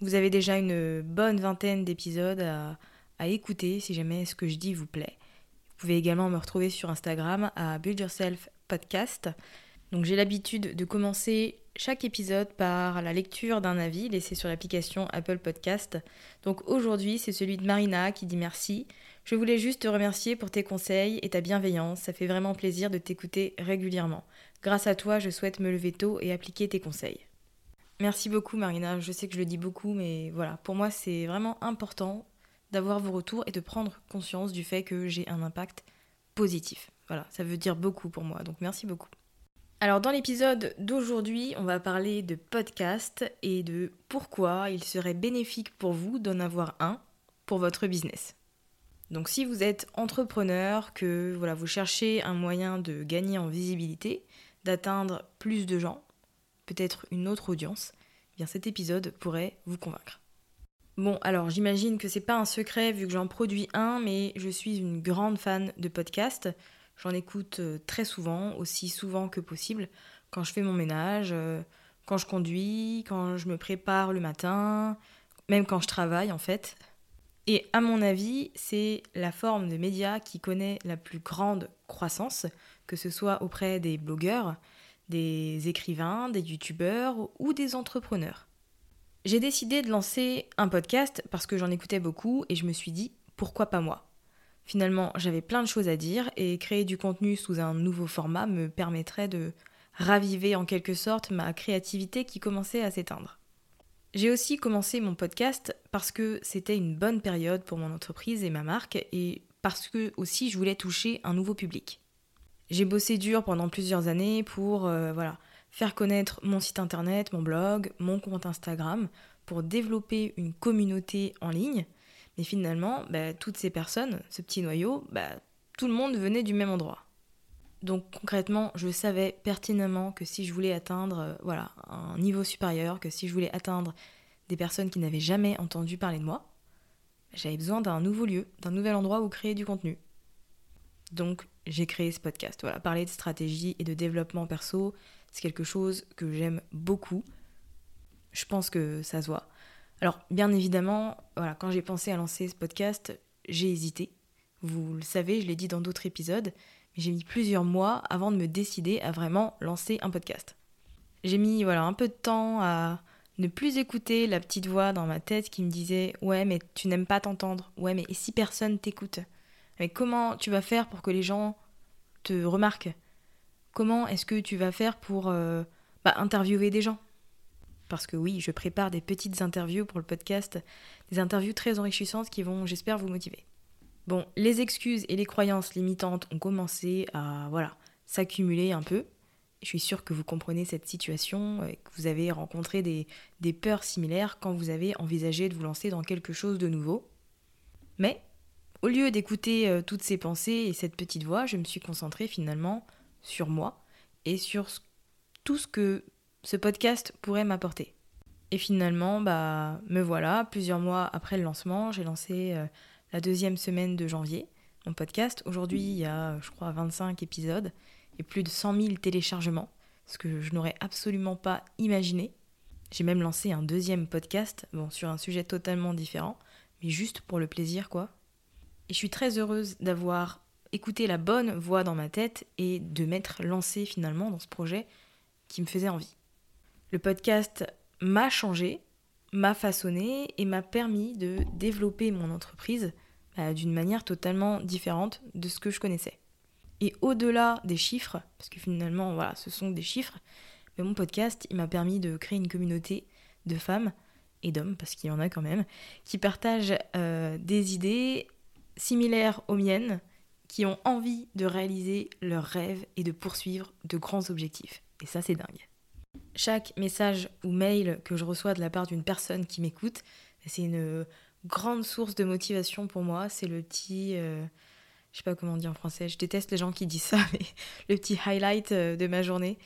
Vous avez déjà une bonne vingtaine d'épisodes à, écouter si jamais ce que je dis vous plaît. Vous pouvez également me retrouver sur Instagram à Build Yourself Podcast. Donc j'ai l'habitude de commencer chaque épisode par la lecture d'un avis laissé sur l'application Apple Podcast. Donc aujourd'hui c'est celui de Marina qui dit merci. Je voulais juste te remercier pour tes conseils et ta bienveillance. Ça fait vraiment plaisir de t'écouter régulièrement. Grâce à toi, je souhaite me lever tôt et appliquer tes conseils. Merci beaucoup Marina, je sais que je le dis beaucoup, mais voilà, pour moi c'est vraiment important d'avoir vos retours et de prendre conscience du fait que j'ai un impact positif. Voilà, ça veut dire beaucoup pour moi, donc merci beaucoup. Alors dans l'épisode d'aujourd'hui, on va parler de podcast et de pourquoi il serait bénéfique pour vous d'en avoir un pour votre business. Donc si vous êtes entrepreneur, que voilà, vous cherchez un moyen de gagner en visibilité, d'atteindre plus de gens, peut-être une autre audience, eh bien cet épisode pourrait vous convaincre. Bon, alors j'imagine que c'est pas un secret vu que j'en produis un, mais je suis une grande fan de podcasts. J'en écoute euh, très souvent, aussi souvent que possible, quand je fais mon ménage, euh, quand je conduis, quand je me prépare le matin, même quand je travaille en fait. Et à mon avis, c'est la forme de média qui connaît la plus grande croissance, que ce soit auprès des blogueurs, des écrivains, des youtubeurs ou des entrepreneurs. J'ai décidé de lancer un podcast parce que j'en écoutais beaucoup et je me suis dit pourquoi pas moi? Finalement, j'avais plein de choses à dire et créer du contenu sous un nouveau format me permettrait de raviver en quelque sorte ma créativité qui commençait à s'éteindre. J'ai aussi commencé mon podcast parce que c'était une bonne période pour mon entreprise et ma marque et parce que aussi je voulais toucher un nouveau public. J'ai bossé dur pendant plusieurs années pour euh, faire connaître mon site internet, mon blog, mon compte Instagram, pour développer une communauté en ligne. Mais finalement, bah, toutes ces personnes, ce petit noyau, bah, tout le monde venait du même endroit. Donc concrètement, je savais pertinemment que si je voulais atteindre euh, voilà, un niveau supérieur, que si je voulais atteindre des personnes qui n'avaient jamais entendu parler de moi, j'avais besoin d'un nouveau lieu, d'un nouvel endroit où créer du contenu. Donc j'ai créé ce podcast. Voilà, parler de stratégie et de développement perso, c'est quelque chose que j'aime beaucoup. Je pense que ça se voit. Alors, bien évidemment, voilà, quand j'ai pensé à lancer ce podcast, j'ai hésité. Vous le savez, je l'ai dit dans d'autres épisodes, mais j'ai mis plusieurs mois avant de me décider à vraiment lancer un podcast. J'ai mis voilà un peu de temps à ne plus écouter la petite voix dans ma tête qui me disait "Ouais, mais tu n'aimes pas t'entendre. Ouais, mais et si personne t'écoute? Mais comment tu vas faire pour que les gens te remarquent? Comment est-ce que tu vas faire pour euh, bah, interviewer des gens? Parce que oui, je prépare des petites interviews pour le podcast, des interviews très enrichissantes qui vont, j'espère, vous motiver. Bon, les excuses et les croyances limitantes ont commencé à voilà s'accumuler un peu. Je suis sûre que vous comprenez cette situation, et que vous avez rencontré des, des peurs similaires quand vous avez envisagé de vous lancer dans quelque chose de nouveau. Mais, au lieu d'écouter euh, toutes ces pensées et cette petite voix, je me suis concentrée finalement sur moi et sur tout ce que ce podcast pourrait m'apporter. Et finalement, bah, me voilà, plusieurs mois après le lancement, j'ai lancé euh, la deuxième semaine de janvier mon podcast. Aujourd'hui, il y a, je crois, 25 épisodes et plus de 100 000 téléchargements, ce que je n'aurais absolument pas imaginé. J'ai même lancé un deuxième podcast, bon, sur un sujet totalement différent, mais juste pour le plaisir, quoi. Et je suis très heureuse d'avoir écouté la bonne voix dans ma tête et de m'être lancée finalement dans ce projet qui me faisait envie. Le podcast m'a changé, m'a façonné et m'a permis de développer mon entreprise bah, d'une manière totalement différente de ce que je connaissais. Et au-delà des chiffres, parce que finalement, voilà, ce sont des chiffres, mais mon podcast, il m'a permis de créer une communauté de femmes et d'hommes, parce qu'il y en a quand même, qui partagent euh, des idées similaires aux miennes, qui ont envie de réaliser leurs rêves et de poursuivre de grands objectifs. Et ça, c'est dingue. Chaque message ou mail que je reçois de la part d'une personne qui m'écoute, c'est une grande source de motivation pour moi. C'est le petit, euh, je sais pas comment dire en français, je déteste les gens qui disent ça, mais le petit highlight euh, de ma journée.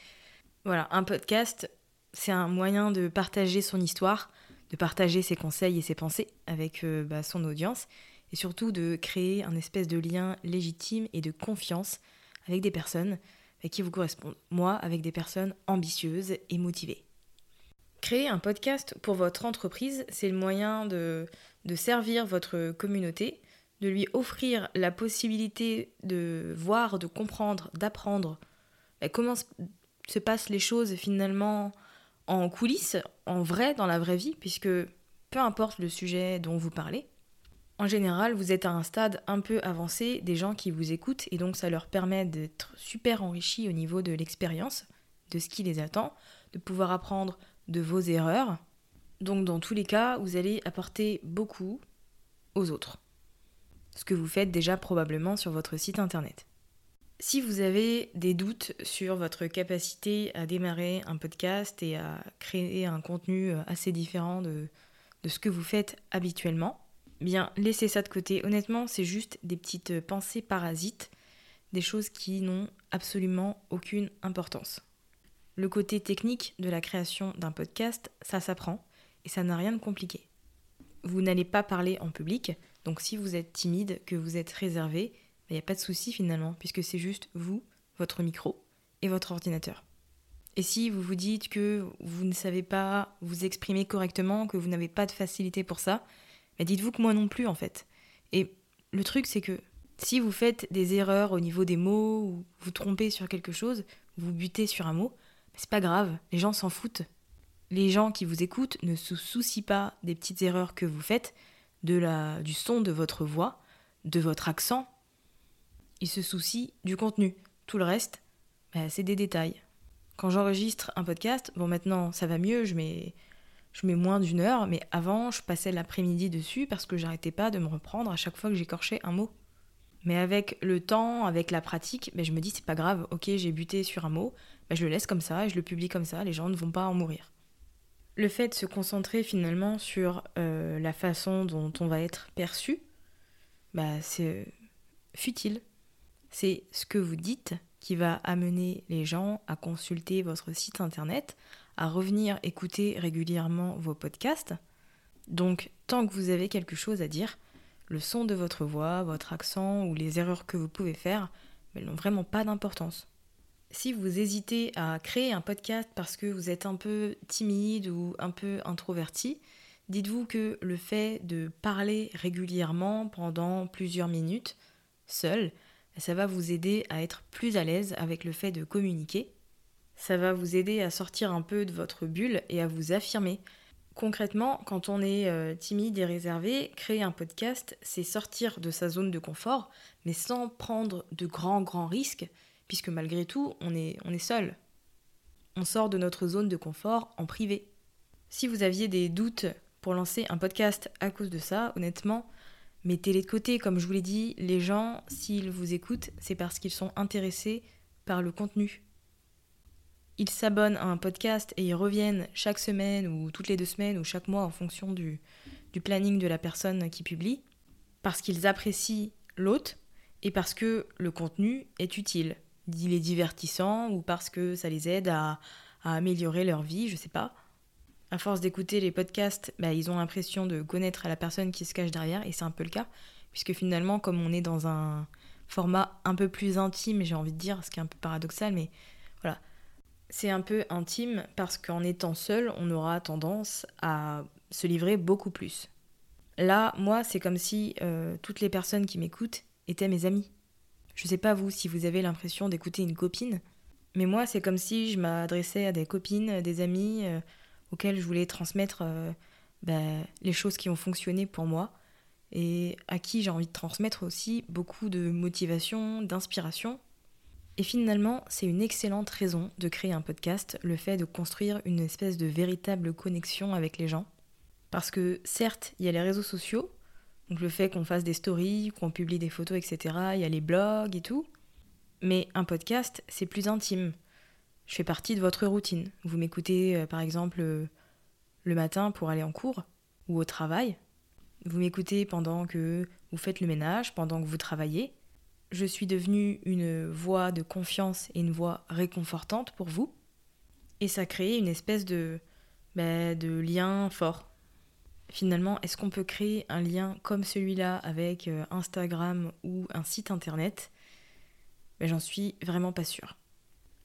Voilà, un podcast, c'est un moyen de partager son histoire, de partager ses conseils et ses pensées avec euh, bah, son audience, et surtout de créer un espèce de lien légitime et de confiance avec des personnes qui vous correspondent. Moi, avec des personnes ambitieuses et motivées. Créer un podcast pour votre entreprise, c'est le moyen de, de servir votre communauté, de lui offrir la possibilité de voir, de comprendre, d'apprendre bah, comment se passent les choses finalement en coulisses, en vrai, dans la vraie vie, puisque peu importe le sujet dont vous parlez, en général, vous êtes à un stade un peu avancé des gens qui vous écoutent et donc ça leur permet d'être super enrichis au niveau de l'expérience, de ce qui les attend, de pouvoir apprendre de vos erreurs. Donc dans tous les cas, vous allez apporter beaucoup aux autres. Ce que vous faites déjà probablement sur votre site internet. Si vous avez des doutes sur votre capacité à démarrer un podcast et à créer un contenu assez différent de, de ce que vous faites habituellement, bien laissez ça de côté. Honnêtement, c'est juste des petites pensées parasites, des choses qui n'ont absolument aucune importance. Le côté technique de la création d'un podcast, ça s'apprend et ça n'a rien de compliqué. Vous n'allez pas parler en public, donc si vous êtes timide, que vous êtes réservé, il n'y a pas de souci finalement, puisque c'est juste vous, votre micro et votre ordinateur. Et si vous vous dites que vous ne savez pas vous exprimer correctement, que vous n'avez pas de facilité pour ça, dites-vous que moi non plus en fait. Et le truc c'est que si vous faites des erreurs au niveau des mots ou vous trompez sur quelque chose, vous butez sur un mot, c'est pas grave, les gens s'en foutent. Les gens qui vous écoutent ne se soucient pas des petites erreurs que vous faites, de la, du son de votre voix, de votre accent. Ils se soucient du contenu. Tout le reste, bah, c'est des détails. Quand j'enregistre un podcast, bon maintenant ça va mieux, je mets je mets moins d'une heure, mais avant, je passais l'après-midi dessus parce que j'arrêtais pas de me reprendre à chaque fois que j'écorchais un mot. Mais avec le temps, avec la pratique, ben je me dis c'est pas grave, ok, j'ai buté sur un mot, ben je le laisse comme ça et je le publie comme ça, les gens ne vont pas en mourir. Le fait de se concentrer finalement sur euh, la façon dont on va être perçu, bah, c'est futile. C'est ce que vous dites qui va amener les gens à consulter votre site internet, revenir écouter régulièrement vos podcasts. Donc, tant que vous avez quelque chose à dire, le son de votre voix, votre accent ou les erreurs que vous pouvez faire, elles n'ont vraiment pas d'importance. Si vous hésitez à créer un podcast parce que vous êtes un peu timide ou un peu introverti, dites-vous que le fait de parler régulièrement pendant plusieurs minutes, seul, ça va vous aider à être plus à l'aise avec le fait de communiquer ça va vous aider à sortir un peu de votre bulle et à vous affirmer. Concrètement, quand on est euh, timide et réservé, créer un podcast, c'est sortir de sa zone de confort, mais sans prendre de grands, grands risques, puisque malgré tout, on est, on est seul. On sort de notre zone de confort en privé. Si vous aviez des doutes pour lancer un podcast à cause de ça, honnêtement, mettez-les de côté. Comme je vous l'ai dit, les gens, s'ils vous écoutent, c'est parce qu'ils sont intéressés par le contenu ils s'abonnent à un podcast et ils reviennent chaque semaine ou toutes les deux semaines ou chaque mois en fonction du, planning de la personne qui publie, parce qu'ils apprécient l'hôte et parce que le contenu est utile. Il est divertissant ou parce que ça les aide à, améliorer leur vie, je sais pas. À force d'écouter les podcasts, bah, ils ont l'impression de connaître la personne qui se cache derrière, et c'est un peu le cas, puisque finalement, comme on est dans un format un peu plus intime, j'ai envie de dire, ce qui est un peu paradoxal, mais c'est un peu intime parce qu'en étant seul, on aura tendance à se livrer beaucoup plus. Là, moi, c'est comme si euh, toutes les personnes qui m'écoutent étaient mes amis. Je sais pas vous si vous avez l'impression d'écouter une copine, mais moi, c'est comme si je m'adressais à des copines, des amis euh, auxquels je voulais transmettre euh, ben, les choses qui ont fonctionné pour moi et à qui j'ai envie de transmettre aussi beaucoup de motivation, d'inspiration et finalement, c'est une excellente raison de créer un podcast, le fait de construire une espèce de véritable connexion avec les gens. Parce que certes, il y a les réseaux sociaux, donc le fait qu'on fasse des stories, qu'on publie des photos, etc., il y a les blogs et tout. Mais un podcast, c'est plus intime. Je fais partie de votre routine. Vous m'écoutez euh, par exemple euh, le matin pour aller en cours ou au travail. Vous m'écoutez pendant que vous faites le ménage, pendant que vous travaillez je suis devenue une voix de confiance et une voix réconfortante pour vous. Et ça crée une espèce de, bah, de lien fort. Finalement, est-ce qu'on peut créer un lien comme celui-là avec euh, Instagram ou un site internet? Ben, J'en suis vraiment pas sûre.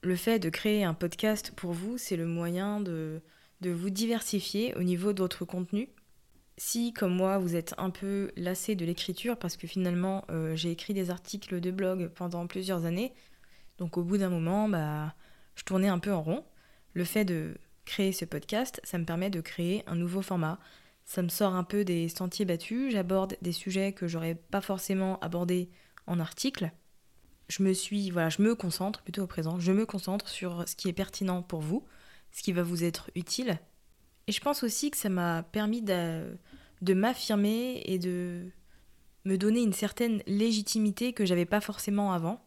Le fait de créer un podcast pour vous, c'est le moyen de, de vous diversifier au niveau d'autres contenus si, comme moi, vous êtes un peu lassé de l'écriture, parce que finalement, euh, j'ai écrit des articles de blog pendant plusieurs années, donc au bout d'un moment, bah, je tournais un peu en rond. Le fait de créer ce podcast, ça me permet de créer un nouveau format. Ça me sort un peu des sentiers battus, j'aborde des sujets que j'aurais pas forcément abordés en article. Je me suis, voilà, je me concentre plutôt au présent, je me concentre sur ce qui est pertinent pour vous, ce qui va vous être utile et je pense aussi que ça m'a permis de, de m'affirmer et de me donner une certaine légitimité que j'avais pas forcément avant.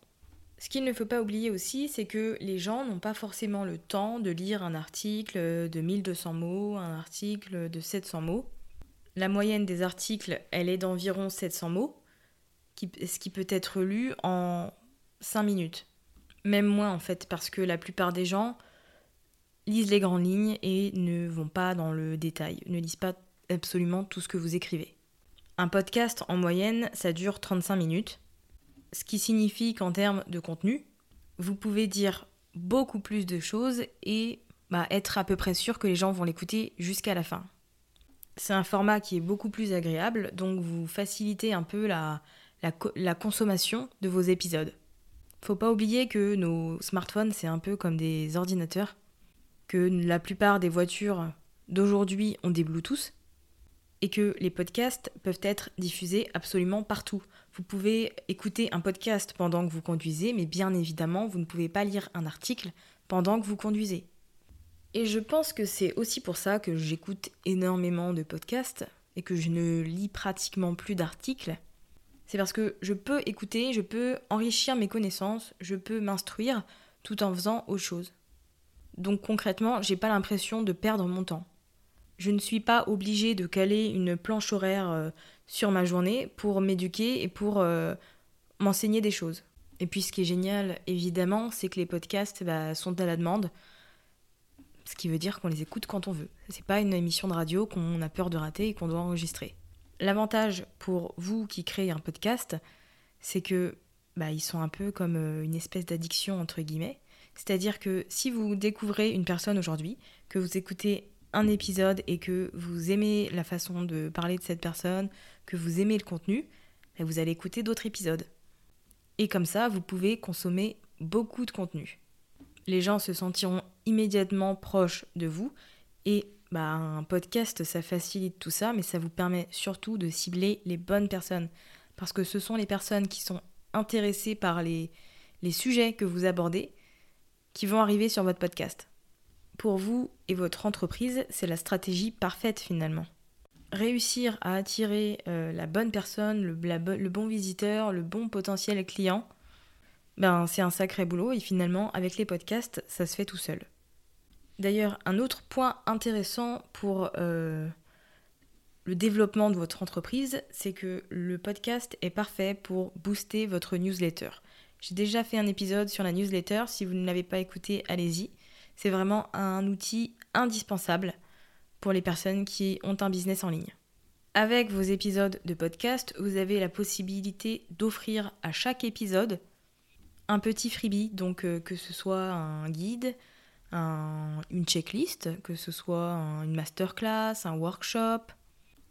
Ce qu'il ne faut pas oublier aussi, c'est que les gens n'ont pas forcément le temps de lire un article de 1200 mots, un article de 700 mots. La moyenne des articles, elle est d'environ 700 mots, ce qui peut être lu en 5 minutes. Même moins en fait, parce que la plupart des gens lisent les grandes lignes et ne vont pas dans le détail, ne lisent pas absolument tout ce que vous écrivez. Un podcast, en moyenne, ça dure 35 minutes, ce qui signifie qu'en termes de contenu, vous pouvez dire beaucoup plus de choses et bah, être à peu près sûr que les gens vont l'écouter jusqu'à la fin. C'est un format qui est beaucoup plus agréable, donc vous facilitez un peu la, la, la consommation de vos épisodes. Faut pas oublier que nos smartphones, c'est un peu comme des ordinateurs que la plupart des voitures d'aujourd'hui ont des Bluetooth et que les podcasts peuvent être diffusés absolument partout. Vous pouvez écouter un podcast pendant que vous conduisez, mais bien évidemment, vous ne pouvez pas lire un article pendant que vous conduisez. Et je pense que c'est aussi pour ça que j'écoute énormément de podcasts et que je ne lis pratiquement plus d'articles. C'est parce que je peux écouter, je peux enrichir mes connaissances, je peux m'instruire tout en faisant autre chose. Donc concrètement, j'ai pas l'impression de perdre mon temps. Je ne suis pas obligée de caler une planche horaire euh, sur ma journée pour m'éduquer et pour euh, m'enseigner des choses. Et puis ce qui est génial, évidemment, c'est que les podcasts bah, sont à la demande, ce qui veut dire qu'on les écoute quand on veut. C'est pas une émission de radio qu'on a peur de rater et qu'on doit enregistrer. L'avantage pour vous qui créez un podcast, c'est que bah, ils sont un peu comme euh, une espèce d'addiction entre guillemets. C'est-à-dire que si vous découvrez une personne aujourd'hui, que vous écoutez un épisode et que vous aimez la façon de parler de cette personne, que vous aimez le contenu, ben vous allez écouter d'autres épisodes. Et comme ça, vous pouvez consommer beaucoup de contenu. Les gens se sentiront immédiatement proches de vous et bah, un podcast, ça facilite tout ça, mais ça vous permet surtout de cibler les bonnes personnes. Parce que ce sont les personnes qui sont intéressées par les sujets que vous abordez qui vont arriver sur votre podcast. Pour vous et votre entreprise, c'est la stratégie parfaite finalement. Réussir à attirer euh, la bonne personne, le, bon visiteur, le bon potentiel client, ben, c'est un sacré boulot et finalement avec les podcasts, ça se fait tout seul. D'ailleurs, un autre point intéressant pour euh, le développement de votre entreprise, c'est que le podcast est parfait pour booster votre newsletter. J'ai déjà fait un épisode sur la newsletter, si vous ne l'avez pas écouté, allez-y. C'est vraiment un outil indispensable pour les personnes qui ont un business en ligne. Avec vos épisodes de podcast, vous avez la possibilité d'offrir à chaque épisode un petit freebie, donc euh, que ce soit un guide, une checklist, que ce soit une masterclass, un workshop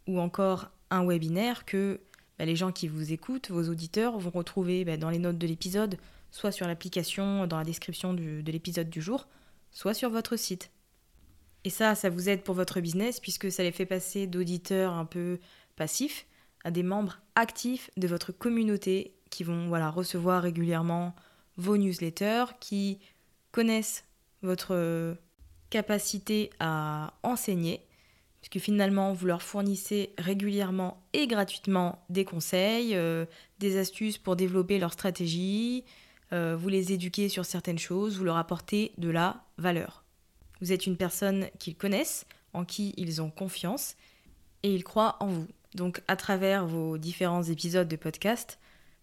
ou encore un webinaire que bah, les gens qui vous écoutent, vos auditeurs, vont retrouver bah, dans les notes de l'épisode, soit sur l'application, dans la description de l'épisode du jour, soit sur votre site. Et ça, ça vous aide pour votre business puisque ça les fait passer d'auditeurs un peu passifs à des membres actifs de votre communauté qui vont voilà, recevoir régulièrement vos newsletters, qui connaissent votre capacité à enseigner, puisque finalement vous leur fournissez régulièrement et gratuitement des conseils, euh, des astuces pour développer leur stratégie, euh, vous les éduquez sur certaines choses, vous leur apportez de la valeur. Vous êtes une personne qu'ils connaissent, en qui ils ont confiance, et ils croient en vous. Donc à travers vos différents épisodes de podcast,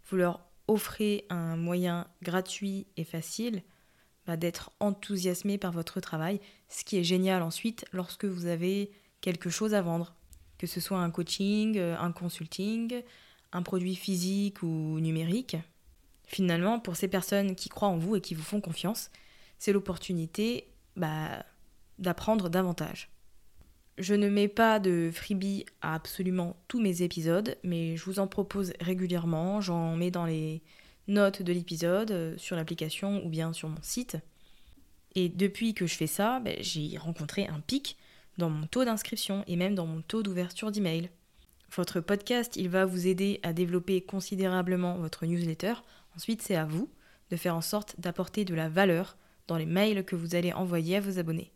vous leur offrez un moyen gratuit et facile bah, d'être enthousiasmé par votre travail, ce qui est génial ensuite lorsque vous avez quelque chose à vendre, que ce soit un coaching, euh, un consulting, un produit physique ou numérique. Finalement, pour ces personnes qui croient en vous et qui vous font confiance, c'est l'opportunité bah, d'apprendre davantage. Je ne mets pas de freebie à absolument tous mes épisodes, mais je vous en propose régulièrement. J'en mets dans les notes de l'épisode, euh, sur l'application ou bien sur mon site. Et depuis que je fais ça, ben, j'ai rencontré un pic dans mon taux d'inscription et même dans mon taux d'ouverture d'email. Votre podcast, il va vous aider à développer considérablement votre newsletter. Ensuite, c'est à vous de faire en sorte d'apporter de la valeur dans les mails que vous allez envoyer à vos abonnés.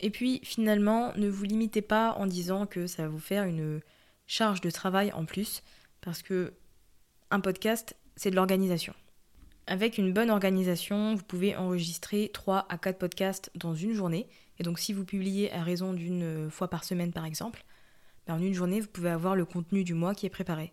Et puis finalement, ne vous limitez pas en disant que ça va vous faire une charge de travail en plus, parce que un podcast, c'est de l'organisation. Avec une bonne organisation, vous pouvez enregistrer 3 à 4 podcasts dans une journée. Et donc si vous publiez à raison d'une fois par semaine par exemple, ben, en une journée, vous pouvez avoir le contenu du mois qui est préparé.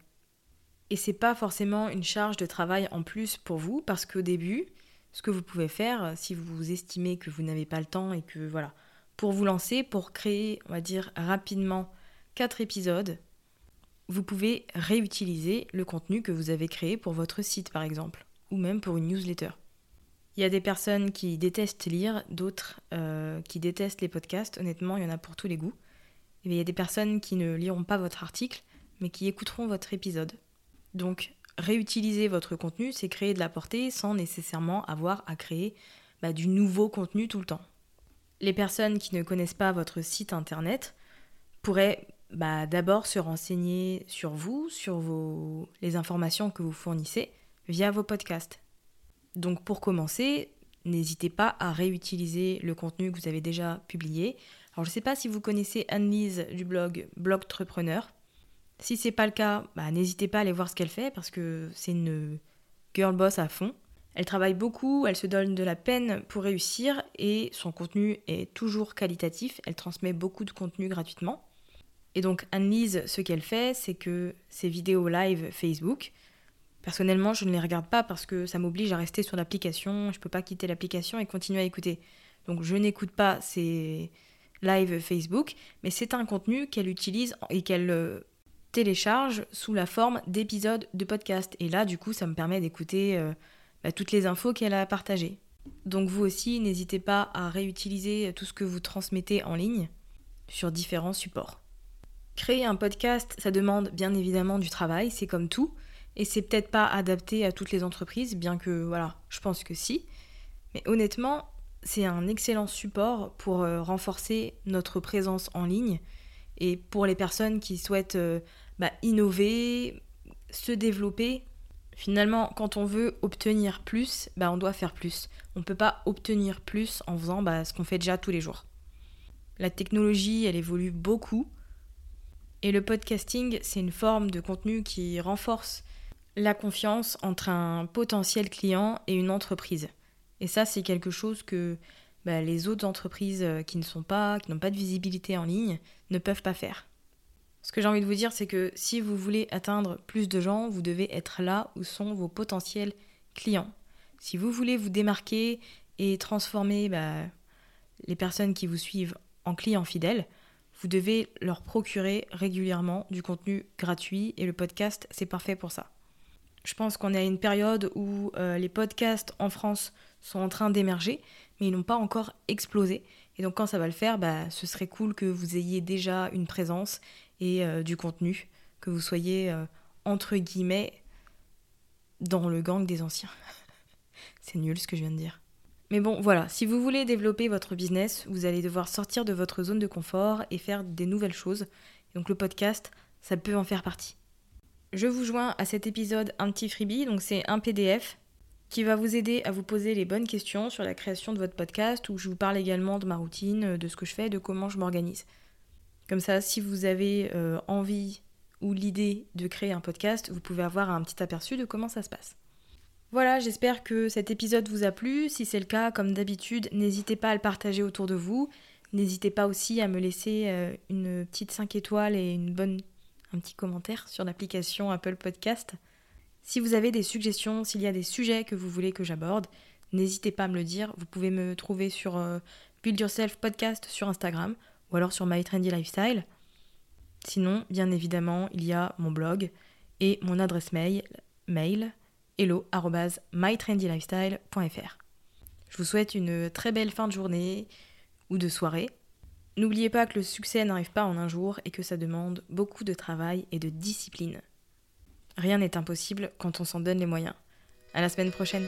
Et c'est pas forcément une charge de travail en plus pour vous, parce qu'au début, ce que vous pouvez faire, si vous estimez que vous n'avez pas le temps et que voilà, pour vous lancer, pour créer, on va dire, rapidement quatre épisodes, vous pouvez réutiliser le contenu que vous avez créé pour votre site, par exemple, ou même pour une newsletter. Il y a des personnes qui détestent lire, d'autres euh, qui détestent les podcasts. Honnêtement, il y en a pour tous les goûts. Il y a des personnes qui ne liront pas votre article, mais qui écouteront votre épisode. Donc, réutiliser votre contenu, c'est créer de la portée sans nécessairement avoir à créer bah, du nouveau contenu tout le temps les personnes qui ne connaissent pas votre site internet pourraient bah, d'abord se renseigner sur vous, sur les informations que vous fournissez via vos podcasts. Donc pour commencer, n'hésitez pas à réutiliser le contenu que vous avez déjà publié. Alors je ne sais pas si vous connaissez Anne-Lise du blog Blogtrepreneur. Si c'est pas le cas, bah, n'hésitez pas à aller voir ce qu'elle fait parce que c'est une girl boss à fond. Elle travaille beaucoup, elle se donne de la peine pour réussir et son contenu est toujours qualitatif. Elle transmet beaucoup de contenu gratuitement. Et donc Anne-Lise, ce qu'elle fait, c'est que ses vidéos live Facebook, personnellement, je ne les regarde pas parce que ça m'oblige à rester sur l'application. Je ne peux pas quitter l'application et continuer à écouter. Donc je n'écoute pas ses live Facebook, mais c'est un contenu qu'elle utilise et qu'elle euh, télécharge sous la forme d'épisodes de podcast. Et là, du coup, ça me permet d'écouter euh, bah, toutes les infos qu'elle a partagées. Donc vous aussi, n'hésitez pas à réutiliser tout ce que vous transmettez en ligne sur différents supports. Créer un podcast, ça demande bien évidemment du travail, c'est comme tout, et c'est peut-être pas adapté à toutes les entreprises, bien que voilà, je pense que si. Mais honnêtement, c'est un excellent support pour euh, renforcer notre présence en ligne et pour les personnes qui souhaitent euh, bah, innover, se développer Finalement, quand on veut obtenir plus, bah, on doit faire plus. On ne peut pas obtenir plus en faisant bah, ce qu'on fait déjà tous les jours. La technologie, elle évolue beaucoup. Et le podcasting, c'est une forme de contenu qui renforce la confiance entre un potentiel client et une entreprise. Et ça, c'est quelque chose que bah, les autres entreprises euh, qui ne sont pas, qui n'ont pas de visibilité en ligne, ne peuvent pas faire. Ce que j'ai envie de vous dire, c'est que si vous voulez atteindre plus de gens, vous devez être là où sont vos potentiels clients. Si vous voulez vous démarquer et transformer bah, les personnes qui vous suivent en clients fidèles, vous devez leur procurer régulièrement du contenu gratuit et le podcast, c'est parfait pour ça. Je pense qu'on est à une période où euh, les podcasts en France sont en train d'émerger, mais ils n'ont pas encore explosé. Et donc quand ça va le faire, bah, ce serait cool que vous ayez déjà une présence et euh, du contenu, que vous soyez euh, entre guillemets dans le gang des anciens. C'est nul ce que je viens de dire. Mais bon, voilà, si vous voulez développer votre business, vous allez devoir sortir de votre zone de confort et faire des nouvelles choses. Donc le podcast, ça peut en faire partie. Je vous joins à cet épisode un petit freebie, donc c'est un PDF qui va vous aider à vous poser les bonnes questions sur la création de votre podcast, où je vous parle également de ma routine, de ce que je fais, de comment je m'organise. Comme ça, si vous avez euh, envie ou l'idée de créer un podcast, vous pouvez avoir un petit aperçu de comment ça se passe. Voilà, j'espère que cet épisode vous a plu. Si c'est le cas, comme d'habitude, n'hésitez pas à le partager autour de vous. N'hésitez pas aussi à me laisser euh, une petite 5 étoiles et une bonne, un petit commentaire sur l'application Apple Podcast. Si vous avez des suggestions, s'il y a des sujets que vous voulez que j'aborde, n'hésitez pas à me le dire. Vous pouvez me trouver sur euh, Build Yourself Podcast sur Instagram ou alors sur My Trendy Lifestyle. Sinon, bien évidemment, il y a mon blog et mon adresse mail, mail hello@mytrendylifestyle.fr. Je vous souhaite une très belle fin de journée ou de soirée. N'oubliez pas que le succès n'arrive pas en un jour et que ça demande beaucoup de travail et de discipline. Rien n'est impossible quand on s'en donne les moyens. À la semaine prochaine.